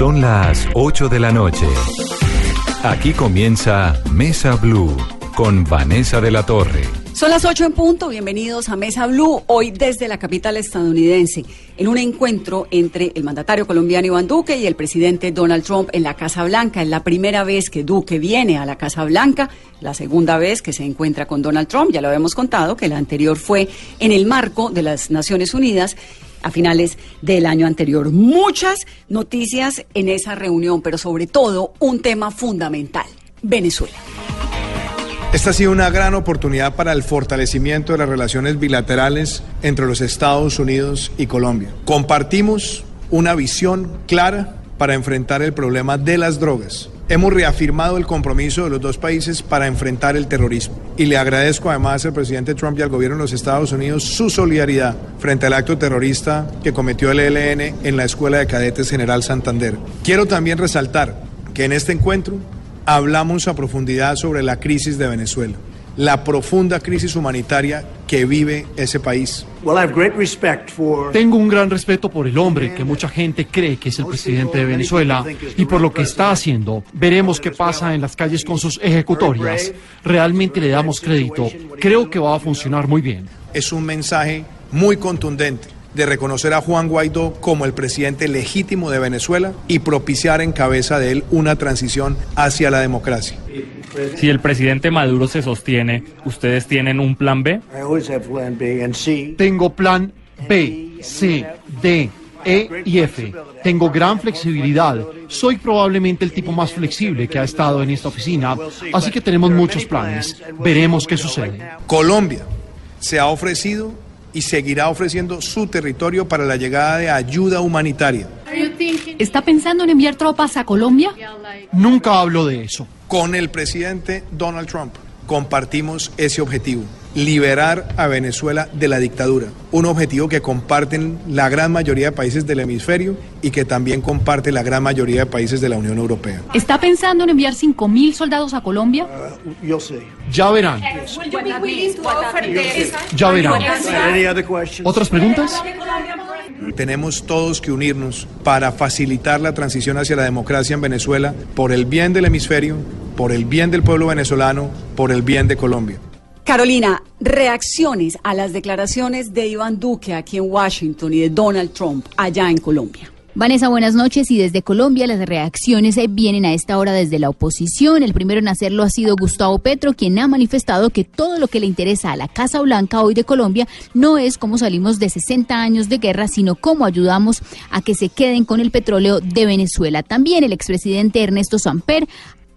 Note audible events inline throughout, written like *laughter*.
Son las 8 de la noche. Aquí comienza Mesa Blue con Vanessa de la Torre. Son las 8 en punto, bienvenidos a Mesa Blue, hoy desde la capital estadounidense, en un encuentro entre el mandatario colombiano Iván Duque y el presidente Donald Trump en la Casa Blanca. Es la primera vez que Duque viene a la Casa Blanca, la segunda vez que se encuentra con Donald Trump, ya lo habíamos contado, que la anterior fue en el marco de las Naciones Unidas a finales del año anterior. Muchas noticias en esa reunión, pero sobre todo un tema fundamental, Venezuela. Esta ha sido una gran oportunidad para el fortalecimiento de las relaciones bilaterales entre los Estados Unidos y Colombia. Compartimos una visión clara para enfrentar el problema de las drogas. Hemos reafirmado el compromiso de los dos países para enfrentar el terrorismo. Y le agradezco además al presidente Trump y al gobierno de los Estados Unidos su solidaridad frente al acto terrorista que cometió el ELN en la Escuela de Cadetes General Santander. Quiero también resaltar que en este encuentro hablamos a profundidad sobre la crisis de Venezuela, la profunda crisis humanitaria que vive ese país. Tengo un gran respeto por el hombre que mucha gente cree que es el presidente de Venezuela y por lo que está haciendo. Veremos qué pasa en las calles con sus ejecutorias. Realmente le damos crédito. Creo que va a funcionar muy bien. Es un mensaje muy contundente de reconocer a Juan Guaidó como el presidente legítimo de Venezuela y propiciar en cabeza de él una transición hacia la democracia. Si el presidente Maduro se sostiene, ¿ustedes tienen un plan B? Tengo plan B, C, D, E y F. Tengo gran flexibilidad. Soy probablemente el tipo más flexible que ha estado en esta oficina, así que tenemos muchos planes. Veremos qué sucede. Colombia se ha ofrecido y seguirá ofreciendo su territorio para la llegada de ayuda humanitaria. ¿Está pensando en enviar tropas a Colombia? Nunca hablo de eso. Con el presidente Donald Trump compartimos ese objetivo, liberar a Venezuela de la dictadura, un objetivo que comparten la gran mayoría de países del hemisferio y que también comparte la gran mayoría de países de la Unión Europea. ¿Está pensando en enviar 5.000 soldados a Colombia? Ya verán. Ya verán. ¿Otras preguntas? Tenemos todos que unirnos para facilitar la transición hacia la democracia en Venezuela por el bien del hemisferio, por el bien del pueblo venezolano, por el bien de Colombia. Carolina, reacciones a las declaraciones de Iván Duque aquí en Washington y de Donald Trump allá en Colombia. Vanessa, buenas noches. Y desde Colombia las reacciones eh, vienen a esta hora desde la oposición. El primero en hacerlo ha sido Gustavo Petro, quien ha manifestado que todo lo que le interesa a la Casa Blanca hoy de Colombia no es cómo salimos de 60 años de guerra, sino cómo ayudamos a que se queden con el petróleo de Venezuela. También el expresidente Ernesto Samper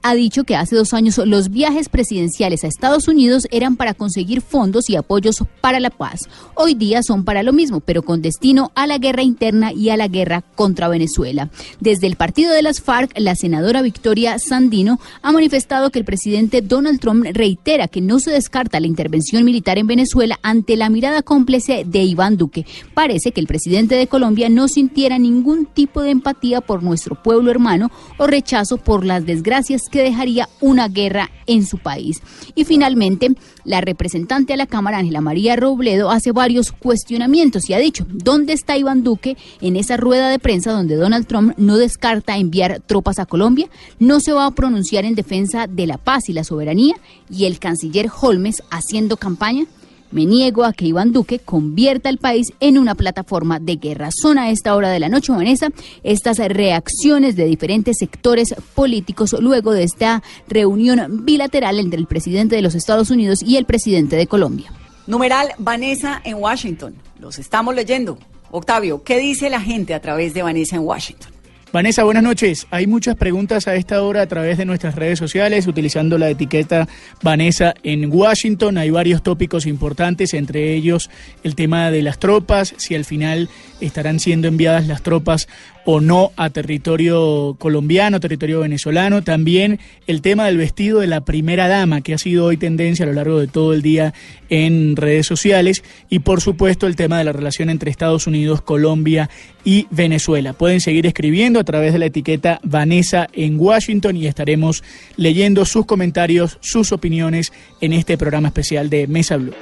ha dicho que hace dos años los viajes presidenciales a Estados Unidos eran para conseguir fondos y apoyos para la paz. Hoy día son para lo mismo, pero con destino a la guerra interna y a la guerra contra Venezuela. Desde el partido de las FARC, la senadora Victoria Sandino ha manifestado que el presidente Donald Trump reitera que no se descarta la intervención militar en Venezuela ante la mirada cómplice de Iván Duque. Parece que el presidente de Colombia no sintiera ningún tipo de empatía por nuestro pueblo hermano o rechazo por las desgracias que dejaría una guerra en su país. Y finalmente, la representante a la Cámara, Ángela María Robledo, hace varios cuestionamientos y ha dicho, ¿dónde está Iván Duque en esa rueda de prensa donde Donald Trump no descarta enviar tropas a Colombia? No se va a pronunciar en defensa de la paz y la soberanía y el canciller Holmes haciendo campaña. Me niego a que Iván Duque convierta al país en una plataforma de guerra. Son a esta hora de la noche, Vanessa, estas reacciones de diferentes sectores políticos luego de esta reunión bilateral entre el presidente de los Estados Unidos y el presidente de Colombia. Numeral Vanessa en Washington. Los estamos leyendo. Octavio, ¿qué dice la gente a través de Vanessa en Washington? Vanessa, buenas noches. Hay muchas preguntas a esta hora a través de nuestras redes sociales utilizando la etiqueta Vanessa en Washington. Hay varios tópicos importantes, entre ellos el tema de las tropas, si al final estarán siendo enviadas las tropas o no a territorio colombiano, territorio venezolano. También el tema del vestido de la primera dama, que ha sido hoy tendencia a lo largo de todo el día en redes sociales. Y por supuesto el tema de la relación entre Estados Unidos, Colombia y Venezuela. Pueden seguir escribiendo a través de la etiqueta Vanessa en Washington y estaremos leyendo sus comentarios, sus opiniones en este programa especial de Mesa Blue.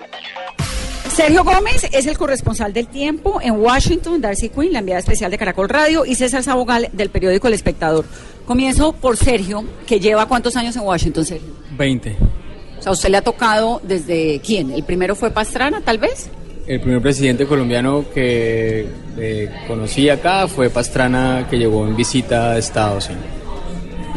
Sergio Gómez es el corresponsal del tiempo en Washington, Darcy Quinn, la enviada especial de Caracol Radio, y César Sabogal del periódico El Espectador. Comienzo por Sergio, que lleva cuántos años en Washington, Sergio? 20. O sea, ¿usted le ha tocado desde quién? ¿El primero fue Pastrana, tal vez? El primer presidente colombiano que eh, conocí acá fue Pastrana, que llegó en visita a Estados Unidos.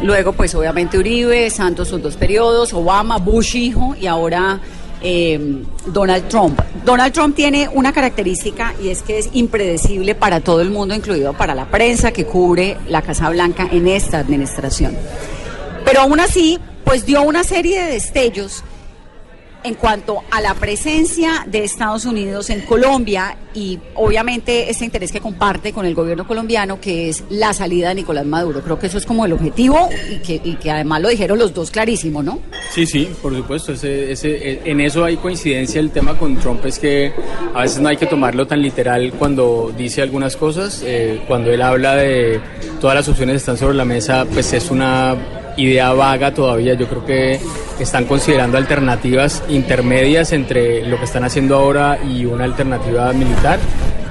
Luego, pues obviamente Uribe, Santos sus dos periodos, Obama, Bush hijo y ahora eh, Donald Trump. Donald Trump tiene una característica y es que es impredecible para todo el mundo, incluido para la prensa que cubre la Casa Blanca en esta administración. Pero aún así, pues dio una serie de destellos en cuanto a la presencia de Estados Unidos en Colombia y obviamente ese interés que comparte con el gobierno colombiano, que es la salida de Nicolás Maduro. Creo que eso es como el objetivo y que, además lo dijeron los dos clarísimo, ¿no? Sí, sí, por supuesto. Ese, ese, en eso hay coincidencia. El tema con Trump es que a veces no hay que tomarlo tan literal cuando dice algunas cosas. Eh, cuando él habla de todas las opciones que están sobre la mesa, pues es una idea vaga todavía. Yo creo que están considerando alternativas intermedias entre lo que están haciendo ahora y una alternativa militar.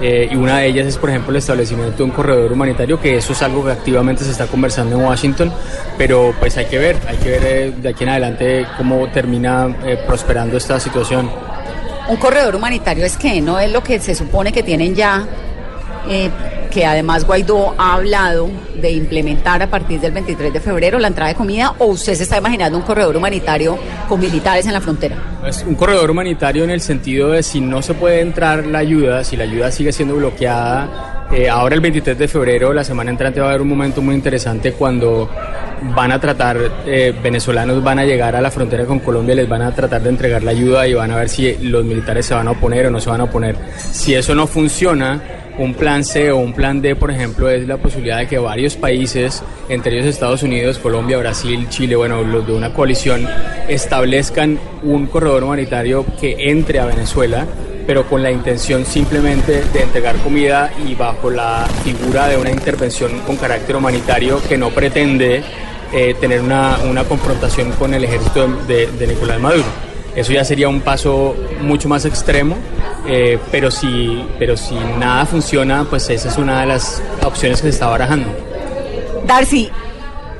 Eh, y una de ellas es, por ejemplo, el establecimiento de un corredor humanitario, que eso es algo que activamente se está conversando en Washington, pero pues hay que ver, hay que ver eh, de aquí en adelante cómo termina eh, prosperando esta situación. Un corredor humanitario es que no es lo que se supone que tienen ya que además Guaidó ha hablado de implementar a partir del 23 de febrero la entrada de comida o usted se está imaginando un corredor humanitario con militares en la frontera? Es un corredor humanitario en el sentido de si no se puede entrar la ayuda, si la ayuda sigue siendo bloqueada, eh, ahora el 23 de febrero, la semana entrante va a haber un momento muy interesante cuando van a tratar, eh, venezolanos van a llegar a la frontera con Colombia, les van a tratar de entregar la ayuda y van a ver si los militares se van a oponer o no se van a oponer. Si eso no funciona, un plan C o un plan D, por ejemplo, es la posibilidad de que varios países, entre ellos Estados Unidos, Colombia, Brasil, Chile, bueno, los de una coalición, establezcan un corredor humanitario que entre a Venezuela, pero con la intención simplemente de entregar comida y bajo la figura de una intervención con carácter humanitario que no pretende eh, tener una, una, confrontación con el ejército de, de Nicolás Maduro. Eso ya sería un paso mucho más extremo, eh, pero, si, pero si nada funciona, pues esa es una de las opciones que se está barajando. Darcy,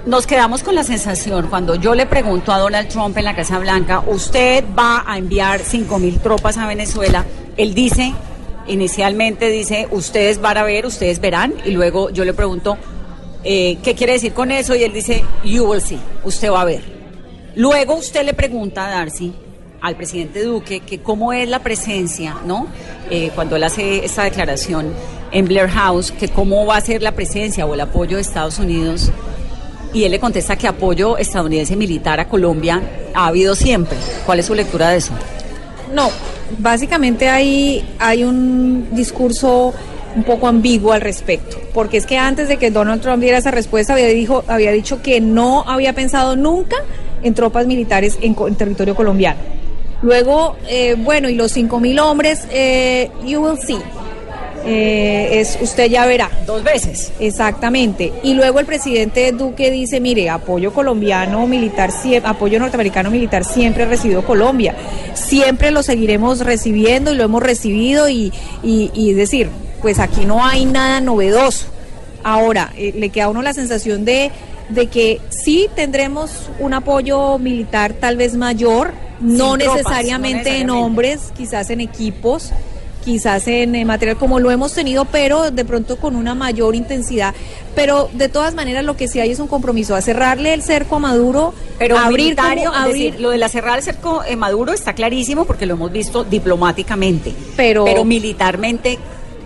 nos quedamos con la sensación cuando yo le pregunto a Donald Trump en la Casa Blanca, usted va a enviar 5 mil tropas a Venezuela, él dice, inicialmente dice, ustedes van a ver, ustedes verán, y luego yo le pregunto, eh, ¿qué quiere decir con eso? Y él dice, you will see, usted va a ver. Luego usted le pregunta a Darcy, al presidente Duque que cómo es la presencia, ¿no? Eh, cuando él hace esta declaración en Blair House, que cómo va a ser la presencia o el apoyo de Estados Unidos. Y él le contesta que apoyo estadounidense militar a Colombia ha habido siempre. ¿Cuál es su lectura de eso? No, básicamente hay, hay un discurso un poco ambiguo al respecto, porque es que antes de que Donald Trump diera esa respuesta había, dijo, había dicho que no había pensado nunca en tropas militares en, en territorio colombiano. Luego, eh, bueno, y los 5.000 hombres, eh, you will see. Eh, es usted ya verá. Dos veces. Exactamente. Y luego el presidente Duque dice, mire, apoyo colombiano militar, apoyo norteamericano militar siempre ha recibido Colombia. Siempre lo seguiremos recibiendo y lo hemos recibido y, y, decir, pues aquí no hay nada novedoso. Ahora, le queda a uno la sensación de, de que sí tendremos un apoyo militar tal vez mayor, no, necesariamente en hombres, quizás en equipos, quizás en eh, material como lo hemos tenido, pero de pronto con una mayor intensidad. Pero de todas maneras lo que sí hay es un compromiso a cerrarle el cerco a Maduro, pero abrir, abrir... lo de la cerrar el cerco a Maduro está clarísimo porque lo hemos visto diplomáticamente, pero, pero militarmente,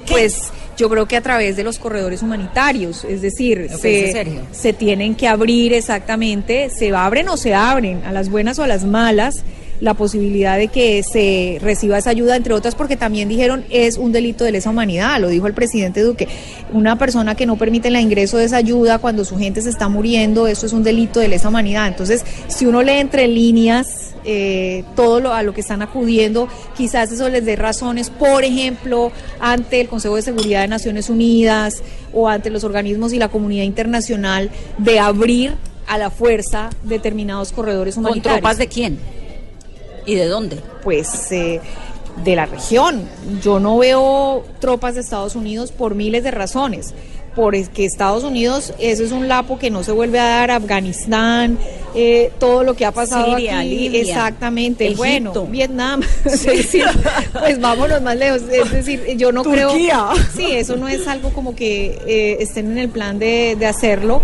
pues Yo creo que a través de los corredores humanitarios, es decir, se, se tienen que abrir exactamente, se abren o se abren, a las buenas o a las malas, la posibilidad de que se reciba esa ayuda, entre otras porque también dijeron es un delito de lesa humanidad, lo dijo el presidente Duque. Una persona que no permite el ingreso de esa ayuda cuando su gente se está muriendo, eso es un delito de lesa humanidad. Entonces, si uno lee entre líneas eh, todo lo, a lo que están acudiendo, quizás eso les dé razones, por ejemplo, ante el Consejo de Seguridad de Naciones Unidas o ante los organismos y la comunidad internacional de abrir a la fuerza determinados corredores ¿Con humanitarios. tropas de quién? ¿Y de dónde? Pues eh, de la región. Yo no veo tropas de Estados Unidos por miles de razones. Porque Estados Unidos, eso es un lapo que no se vuelve a dar, Afganistán, eh, todo lo que ha pasado Siria, aquí, Libia, exactamente, Egipto. bueno, Vietnam, *laughs* pues vámonos más lejos, es decir, yo no Turquía. creo, sí, eso no es algo como que eh, estén en el plan de, de hacerlo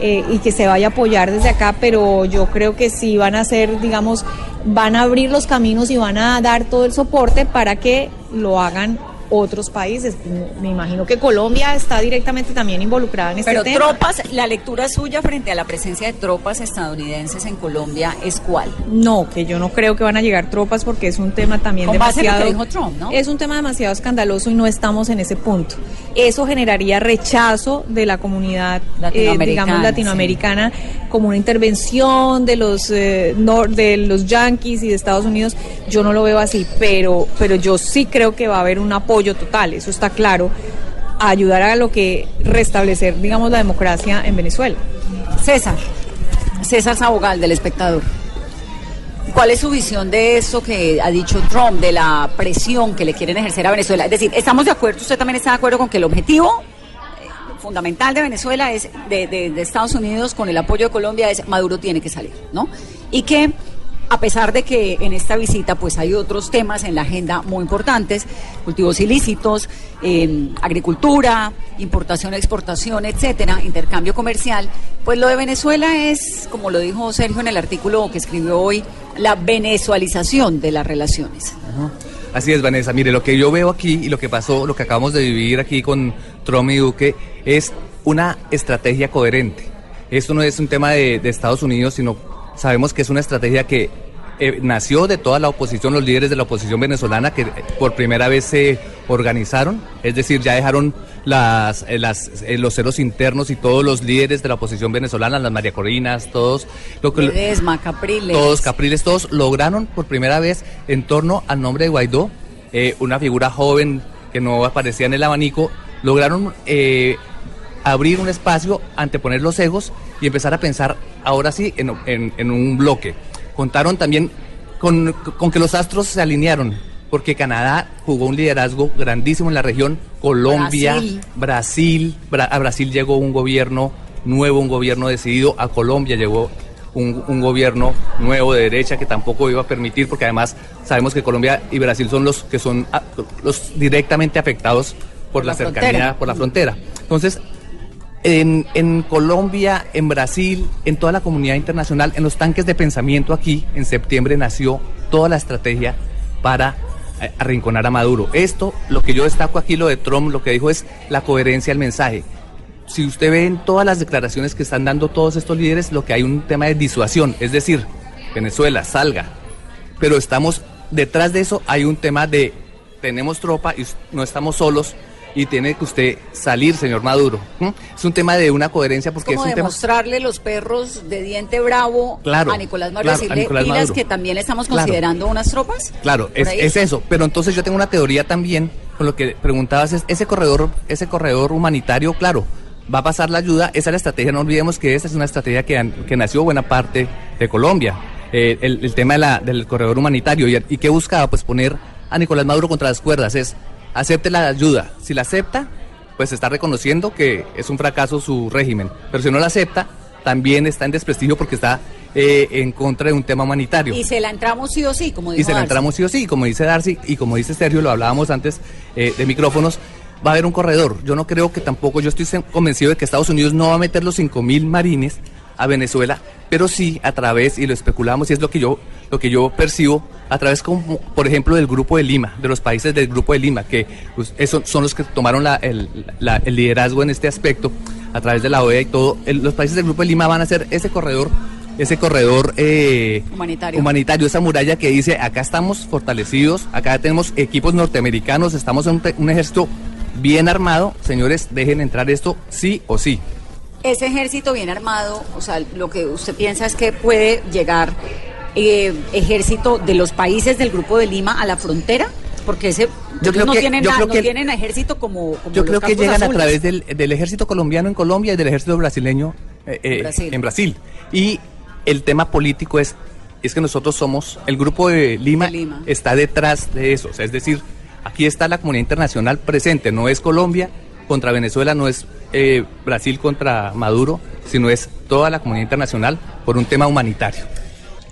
eh, y que se vaya a apoyar desde acá, pero yo creo que sí van a hacer, digamos, van a abrir los caminos y van a dar todo el soporte para que lo hagan otros países. Me imagino que Colombia está directamente también involucrada en este Pero tema. tropas, la lectura suya frente a la presencia de tropas estadounidenses en Colombia es cuál? No, que yo no creo que van a llegar tropas porque es un tema también Con base en lo demasiado. que dijo Trump, ¿no? Es un tema demasiado escandaloso y no estamos en ese punto. Eso generaría rechazo de la comunidad, eh, Latinoamericana, digamos, latinoamericana, como una intervención de los eh, nor- de los yanquis y de Estados Unidos. Yo no lo veo así, pero, pero yo sí creo que va a haber un apoyo total, eso está claro, a ayudar a lo que restablecer, digamos, la democracia en Venezuela. César, César Sabogal del espectador. ¿Cuál es su visión de eso que ha dicho Trump, de la presión que le quieren ejercer a Venezuela? Es decir, ¿estamos de acuerdo, usted también está de acuerdo con que el objetivo eh, fundamental de Venezuela es, de, de- de Estados Unidos con el apoyo de Colombia, es Maduro tiene que salir, ¿no? Y que a pesar de que en esta visita pues hay otros temas en la agenda muy importantes, cultivos ilícitos, eh, agricultura, importación, exportación, etcétera, intercambio comercial, pues lo de Venezuela es, como lo dijo Sergio en el artículo que escribió hoy, la venezualización de las relaciones. Así es, Vanessa. Mire, lo que yo veo aquí y lo que pasó, lo que acabamos de vivir aquí con Trump y Duque, es una estrategia coherente. Esto no es un tema de Estados Unidos, sino sabemos que es una estrategia que eh, nació de toda la oposición, los líderes de la oposición venezolana que eh, por primera vez se organizaron, es decir, ya dejaron las, eh, las, eh, los ceros internos y todos los líderes de la oposición venezolana, las María Corinas, todos, lo que, Ledesma, Capriles. todos Capriles, todos lograron por primera vez en torno al nombre de Guaidó, una figura joven que no aparecía en el abanico, lograron eh, abrir un espacio, anteponer los egos y empezar a pensar ahora sí en, en- en un bloque. Contaron también con, con que los astros se alinearon, porque Canadá jugó un liderazgo grandísimo en la región, Colombia, Brasil. Brasil, Bra- a Brasil llegó un gobierno nuevo, un gobierno decidido, a Colombia llegó un, un gobierno nuevo de derecha que tampoco iba a permitir, porque además sabemos que Colombia y Brasil son los que son ah, los directamente afectados por, Por la, la cercanía, por la frontera. Entonces, en, Colombia, en Brasil, en toda la comunidad internacional, en los tanques de pensamiento aquí, en septiembre nació toda la estrategia para eh, arrinconar a Maduro. Esto, lo que yo destaco aquí, lo de Trump, lo que dijo es la coherencia del mensaje. Si usted ve en todas las declaraciones que están dando todos estos líderes, lo que hay un tema de disuasión, es decir, Venezuela, salga. Pero estamos, detrás de eso hay un tema de, tenemos tropa y no estamos solos y tiene que usted salir, señor Maduro. Es un tema de una coherencia porque como es un tema... demostrarle los perros de diente bravo Claro, a Nicolás Maduro, claro, a decirle, Nicolás "Pilas Maduro". que también estamos Claro. considerando unas tropas. Claro, ¿Por es, eso. Pero entonces yo tengo una teoría también con lo que preguntabas, es ese corredor, ese corredor humanitario, claro, va a pasar la ayuda, esa es la estrategia, no olvidemos que esa es una estrategia que, que nació buena parte de Colombia, Eh, el, el tema de la- del corredor humanitario. ¿Y, ¿Y qué buscaba? Pues poner a Nicolás Maduro contra las cuerdas, es acepte la ayuda, si la acepta, pues está reconociendo que es un fracaso su régimen, pero si no la acepta, también está en desprestigio porque está eh, en contra de un tema humanitario Y se la entramos sí o sí, como dijo y se la Darcy. entramos sí o sí, como dice Darcy y como dice Sergio, lo hablábamos antes eh, de micrófonos, va a haber un corredor. Yo no creo que tampoco, yo estoy convencido de que Estados Unidos no va a meter los 5 mil marines a Venezuela pero sí a través, y lo especulamos, y es lo que yo, lo que yo percibo, a través, como, por ejemplo, del Grupo de Lima, de los países del Grupo de Lima, que pues, eso son los que tomaron la- el, la- el liderazgo en este aspecto, a través de la OEA y todo. El- los países del Grupo de Lima van a hacer ese corredor, ese corredor eh, Humanitario. humanitario, esa muralla que dice, acá estamos fortalecidos, acá tenemos equipos norteamericanos, estamos en un, un ejército bien armado, señores, dejen entrar esto sí o sí. Ese ejército bien armado, o sea, lo que usted piensa es que puede llegar eh, ejército de los países del Grupo de Lima a la frontera, porque ese Yo creo no que- tienen yo nada- creo no que- tienen ejército como, como Yo los creo que llegan a través del, del ejército colombiano en Colombia y del ejército brasileño eh, eh, Brasil. en Brasil. Y el tema político es, es que nosotros somos, el grupo de Lima, está detrás de eso. O sea, es decir, aquí está la comunidad internacional presente, no es Colombia contra Venezuela, no es eh, Brasil contra Maduro, sino es toda la comunidad internacional por un tema humanitario.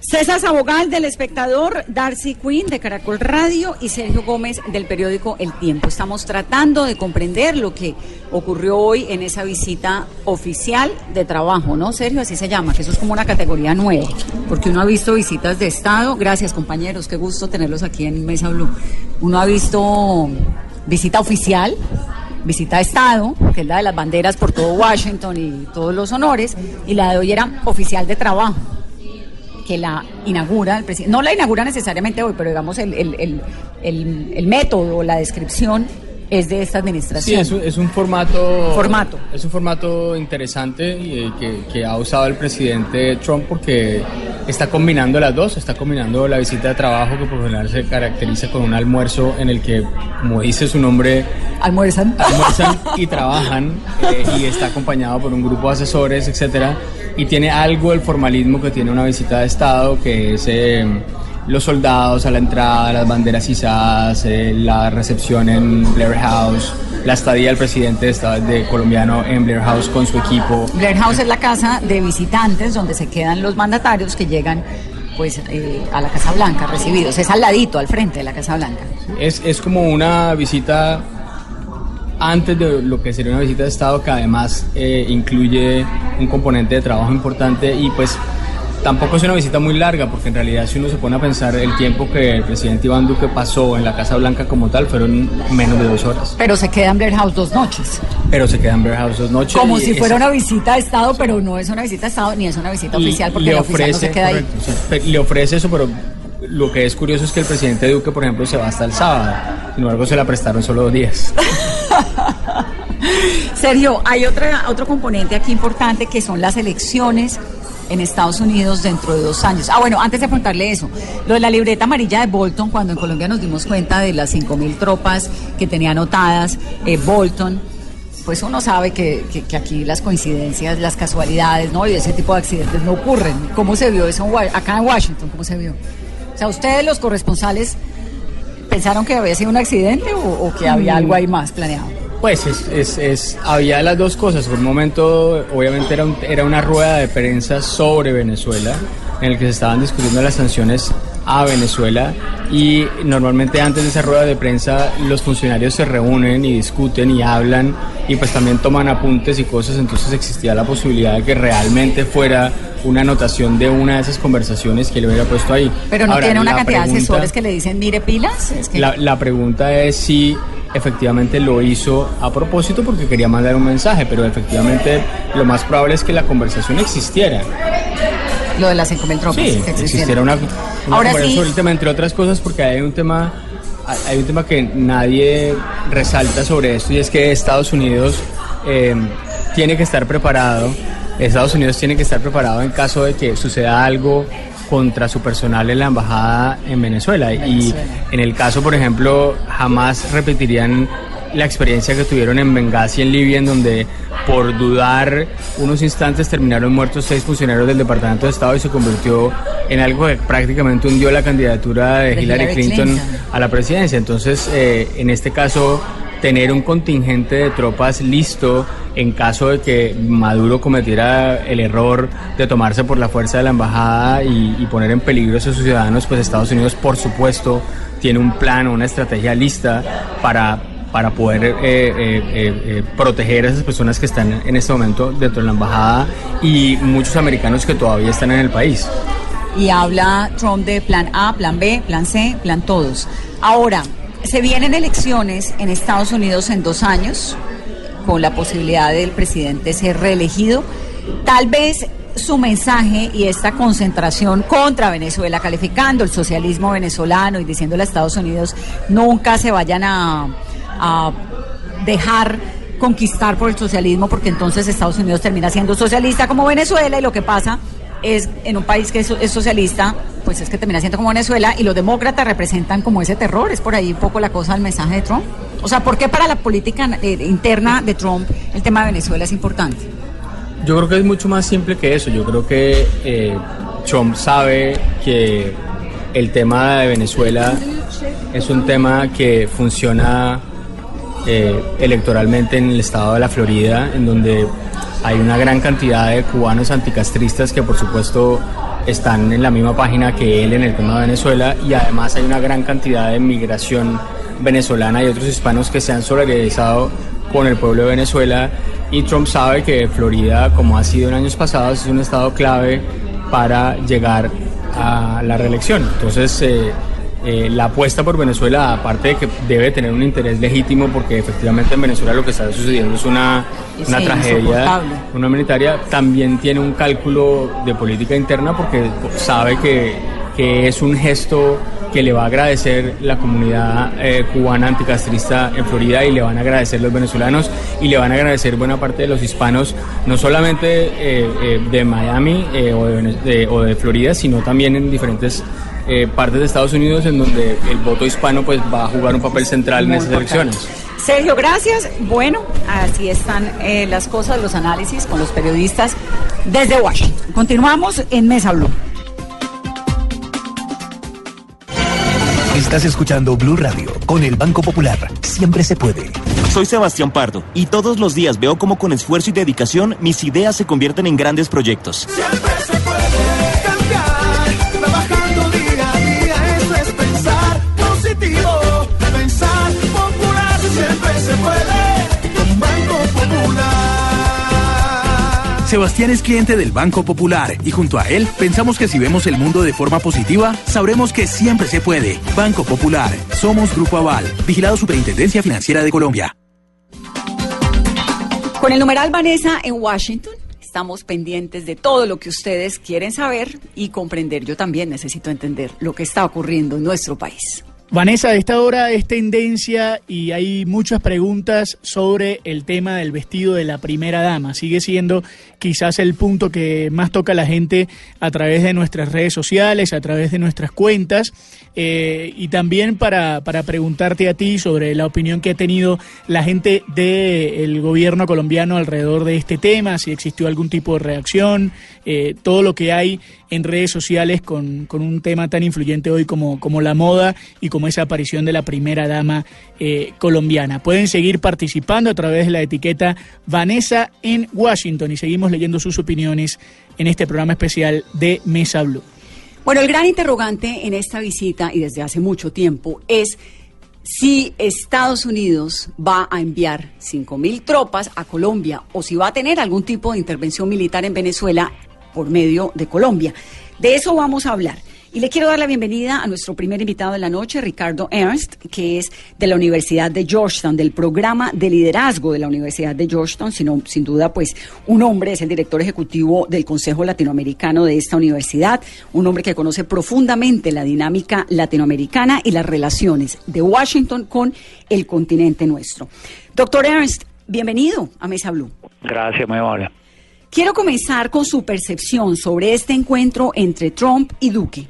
César Sabogal del Espectador, Darcy Quinn de Caracol Radio y Sergio Gómez del periódico El Tiempo. Estamos tratando de comprender lo que ocurrió hoy en esa visita oficial de trabajo, ¿no, Sergio? Así se llama, que eso es como una categoría nueva, porque uno ha visto visitas de Estado. Gracias, compañeros, qué gusto tenerlos aquí en Mesa Blue. Uno ha visto visita oficial, visita de Estado, que es la de las banderas por todo Washington y todos los honores, y la de hoy era oficial de trabajo que la inaugura el presidente. No la inaugura necesariamente hoy, pero digamos el, el, el, el, método, la descripción es de esta Sí, administración. es un, es un formato. Formato. Es un formato interesante y, eh, que, que ha usado el presidente Trump porque está combinando las dos. Está combinando la visita de trabajo que por lo general se caracteriza con un almuerzo en el que, como dice su nombre, almuerzan, almuerzan *laughs* y trabajan eh, y está acompañado por un grupo de asesores, etcétera. Y tiene algo del formalismo que tiene una visita de Estado, que es eh, los soldados a la entrada, las banderas izadas, eh, la recepción en Blair House, la estadía del presidente de, de colombiano en Blair House con su equipo. Blair House es la casa de visitantes donde se quedan los mandatarios que llegan pues eh, a la Casa Blanca recibidos. Es al ladito, al frente de la Casa Blanca. Es, es como una visita antes de lo que sería una visita de Estado que además eh, incluye un componente de trabajo importante y pues tampoco es una visita muy larga porque en realidad si uno se pone a pensar el tiempo que el presidente Iván Duque pasó en la Casa Blanca como tal fueron menos de dos horas. Pero se queda en Blair House dos noches. Pero se queda en Blair House dos noches. Como si fuera una visita de Estado, pero no es una visita de Estado ni es una visita oficial porque le la oficial no se queda ahí. correcto, sí, pe- le ofrece eso, pero lo que es curioso es que el presidente Duque, por ejemplo, se va hasta el sábado. Sin embargo, se la prestaron solo dos días. *laughs* Sergio, hay otra, otro componente aquí importante que son las elecciones en Estados Unidos dentro de dos años. Ah, bueno, antes de preguntarle eso, lo de la libreta amarilla de Bolton, cuando en Colombia nos dimos cuenta de las 5.000 tropas que tenía anotadas eh, Bolton, pues uno sabe que, que- que aquí las coincidencias, las casualidades, ¿no? Y ese tipo de accidentes no ocurren. ¿Cómo se vio eso en acá en Washington? ¿Cómo se vio? O sea, ustedes los corresponsales pensaron que había sido un accidente o, o que había Mm. algo ahí más planeado. Pues es, es, es- había las dos cosas. Por un momento, obviamente, era, un- era una rueda de prensa sobre Venezuela, en el que se estaban discutiendo las sanciones a Venezuela. Y normalmente antes de esa rueda de prensa, los funcionarios se reúnen y discuten y hablan y pues también toman apuntes y cosas. Entonces existía la posibilidad de que realmente fuera una anotación de una de esas conversaciones que le hubiera puesto ahí. Pero no Ahora, tiene una cantidad de pregunta- asesores que le dicen, mire pilas. Es que la, la pregunta es si efectivamente lo hizo a propósito porque quería mandar un mensaje, pero efectivamente lo más probable es que la conversación existiera. lo de las 5.000 tropas Sí, que existiera una, una Ahora conversación sí. sobre el tema, entre otras cosas, porque hay un tema, hay un tema que nadie resalta sobre esto y es que Estados Unidos eh, tiene que estar preparado. Estados Unidos tiene que estar preparado en caso de que suceda algo contra su personal en la embajada en Venezuela. Y en el caso, por ejemplo, jamás repetirían la experiencia que tuvieron en Benghazi, en Libia, en donde por dudar unos instantes terminaron muertos seis funcionarios del Departamento de Estado y se convirtió en algo que prácticamente hundió la candidatura de, De Hillary, Hillary Clinton, Clinton. a la presidencia. Entonces, eh, en este caso, tener un contingente de tropas listo en caso de que Maduro cometiera el error de tomarse por la fuerza de la embajada y, poner en peligro a sus ciudadanos, pues Estados Unidos, por supuesto, tiene un plan una estrategia lista para para poder eh, eh, eh, proteger a esas personas que están en este momento dentro de la embajada y muchos americanos que todavía están en el país. Y habla Trump de plan A, plan B, plan C, plan todos. Ahora, se vienen elecciones en Estados Unidos en dos años, con la posibilidad del presidente ser reelegido. Tal vez su mensaje y esta concentración contra Venezuela, calificando el socialismo venezolano y diciéndole a Estados Unidos nunca se vayan a, dejar conquistar por el socialismo, porque entonces Estados Unidos termina siendo socialista como Venezuela y lo que pasa es en un país que es socialista, pues es que termina siendo como Venezuela y los demócratas representan como ese terror. Es por ahí un poco la cosa del mensaje de Trump. O sea, ¿por qué para la política eh, interna de Trump el tema de Venezuela es importante? Yo creo que es mucho más simple que eso. Yo creo que eh, Trump sabe que el tema de Venezuela es un tema que funciona eh, electoralmente en el estado de la Florida, en donde hay una gran cantidad de cubanos anticastristas que por supuesto están en la misma página que él en el tema de Venezuela y además hay una gran cantidad de migración venezolana y otros hispanos que se han solidarizado con el pueblo de Venezuela y Trump sabe que Florida, como ha sido en años pasados, es un estado clave para llegar a la reelección. Entonces, eh, eh, la apuesta por Venezuela, aparte de que debe tener un interés legítimo, porque efectivamente en Venezuela lo que está sucediendo es una, una Sí, tragedia, una humanitaria, también tiene un cálculo de política interna porque sabe que, que es un gesto que le va a agradecer la comunidad eh, cubana anticastrista en Florida y le van a agradecer los venezolanos y le van a agradecer buena parte de los hispanos, no solamente eh, eh, de Miami de- o de Florida, sino también en diferentes eh, partes de Estados Unidos en donde el voto hispano pues va a jugar un papel central en esas importante. elecciones. Sergio, gracias. Bueno, así están eh, las cosas, los análisis con los periodistas desde Washington. Continuamos en Mesa Blue. Estás escuchando Blue Radio con el Banco Popular. Siempre se puede. Soy Sebastián Pardo y todos los días veo cómo con esfuerzo y dedicación mis ideas se convierten en grandes proyectos. Trabajando Sebastián es cliente del Banco Popular y junto a él pensamos que si vemos el mundo de forma positiva, sabremos que siempre se puede. Banco Popular. Somos Grupo Aval. Vigilado Superintendencia Financiera de Colombia. Con el numeral Vanessa en Washington, estamos pendientes de todo lo que ustedes quieren saber y comprender. Yo también necesito entender lo que está ocurriendo en nuestro país. Vanessa, a esta hora es tendencia y hay muchas preguntas sobre el tema del vestido de la primera dama. Sigue siendo quizás el punto que más toca a la gente a través de nuestras redes sociales, a través de nuestras cuentas. eh, y también para, para preguntarte a ti sobre la opinión que ha tenido la gente del gobierno colombiano alrededor de este tema, si existió algún tipo de reacción, eh, todo lo que hay en redes sociales con, con un tema tan influyente hoy como, como la moda y como esa aparición de la primera dama eh, colombiana. Pueden seguir participando a través de la etiqueta Vanessa en Washington y seguimos leyendo sus opiniones en este programa especial de Mesa Blue. Bueno, el gran interrogante en esta visita y desde hace mucho tiempo es si Estados Unidos va a enviar 5.000 tropas a Colombia o si va a tener algún tipo de intervención militar en Venezuela por medio de Colombia. De eso vamos a hablar. Y le quiero dar la bienvenida a nuestro primer invitado de la noche, Ricardo Ernst, que es de la Universidad de Georgetown, del programa de liderazgo de la Universidad de Georgetown, sino, sin duda, pues un hombre, es el director ejecutivo del Consejo Latinoamericano de esta universidad, un hombre que conoce profundamente la dinámica latinoamericana y las relaciones de Washington con el continente nuestro. Doctor Ernst, bienvenido a Mesa Blue. Gracias, muy amable. Quiero comenzar con su percepción sobre este encuentro entre Trump y Duque.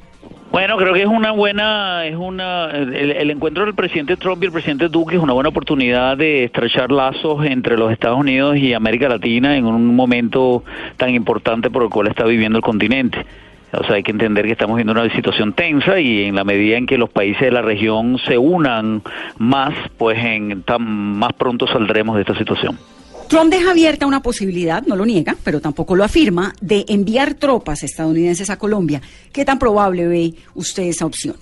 Bueno, creo que es una buena, es una, el, encuentro del presidente Trump y el presidente Duque es una buena oportunidad de estrechar lazos entre los Estados Unidos y América Latina en un momento tan importante por el cual está viviendo el continente. O sea, hay que entender que estamos viendo una situación tensa y en la medida en que los países de la región se unan más, pues en tan más pronto saldremos de esta situación. Trump deja abierta una posibilidad, no lo niega, pero tampoco lo afirma, de enviar tropas estadounidenses a Colombia. ¿Qué tan probable ve usted esa opción?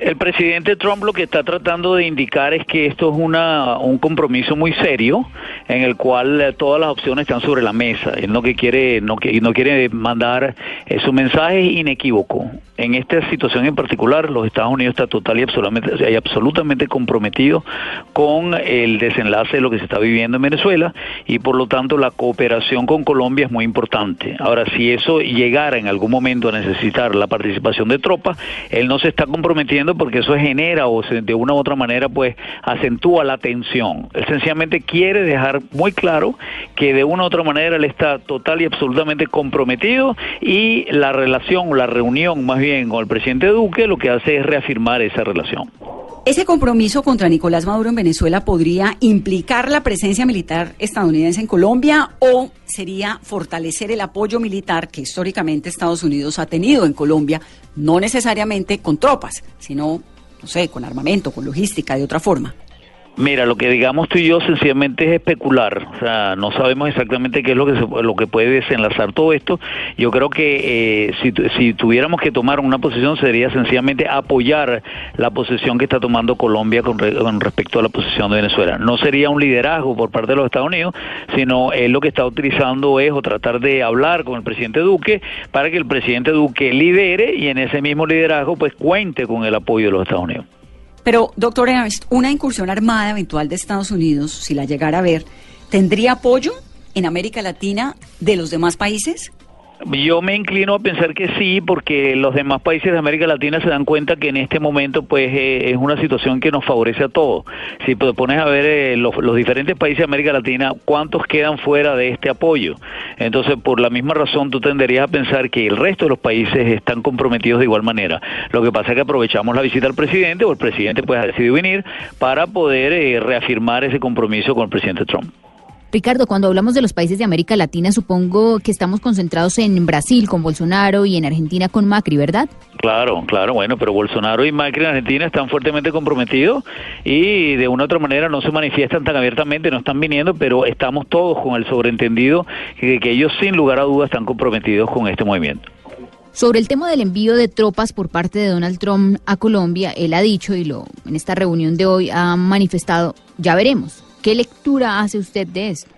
El presidente Trump lo que está tratando de indicar es que esto es una, un compromiso muy serio en el cual eh, todas las opciones están sobre la mesa. Él no que quiere no que no quiere mandar eh, su mensaje inequívoco. En esta situación en particular, los Estados Unidos está total y absolutamente, y absolutamente comprometido con el desenlace de lo que se está viviendo en Venezuela y por lo tanto la cooperación con Colombia es muy importante. Ahora, si eso llegara en algún momento a necesitar la participación de tropas, él no se está comprometiendo porque eso genera o se, de una u otra manera pues acentúa la tensión. Él sencillamente quiere dejar muy claro que de una u otra manera él está total y absolutamente comprometido y la relación la reunión más bien con el presidente Duque lo que hace es reafirmar esa relación. ¿Ese compromiso contra Nicolás Maduro en Venezuela podría implicar la presencia militar estadounidense en Colombia o sería fortalecer el apoyo militar que históricamente Estados Unidos ha tenido en Colombia, no necesariamente con tropas, sino, no sé, con armamento, con logística, de otra forma? Mira, lo que digamos tú y yo sencillamente es especular, o sea, no sabemos exactamente qué es lo que se- lo que puede desenlazar todo esto. Yo creo que eh, si, si tuviéramos que tomar una posición sería sencillamente apoyar la posición que está tomando Colombia con, re- con respecto a la posición de Venezuela. No sería un liderazgo por parte de los Estados Unidos, sino él lo que está utilizando es o tratar de hablar con el presidente Duque para que el presidente Duque lidere y en ese mismo liderazgo pues cuente con el apoyo de los Estados Unidos. Pero, doctor Ernst, una incursión armada eventual de Estados Unidos, si la llegara a ver, ¿tendría apoyo en América Latina de los demás países? Yo me inclino a pensar que sí, porque los demás países de América Latina se dan cuenta que en este momento pues eh, es una situación que nos favorece a todos. Si te pones a ver eh, los, diferentes países de América Latina, ¿cuántos quedan fuera de este apoyo? Entonces, por la misma razón, tú tenderías a pensar que el resto de los países están comprometidos de igual manera. Lo que pasa es que aprovechamos la visita al presidente o el presidente pues ha decidido venir para poder eh, reafirmar ese compromiso con el presidente Trump. Ricardo, cuando hablamos de los países de América Latina, supongo que estamos concentrados en Brasil con Bolsonaro y en Argentina con Macri, ¿verdad? Claro, claro, bueno, pero Bolsonaro y Macri en Argentina están fuertemente comprometidos y de una u otra manera no se manifiestan tan abiertamente, no están viniendo, pero estamos todos con el sobreentendido de que ellos sin lugar a dudas están comprometidos con este movimiento. Sobre el tema del envío de tropas por parte de Donald Trump a Colombia, él ha dicho y lo en esta reunión de hoy ha manifestado, ya veremos. ¿Qué lectura hace usted de esto?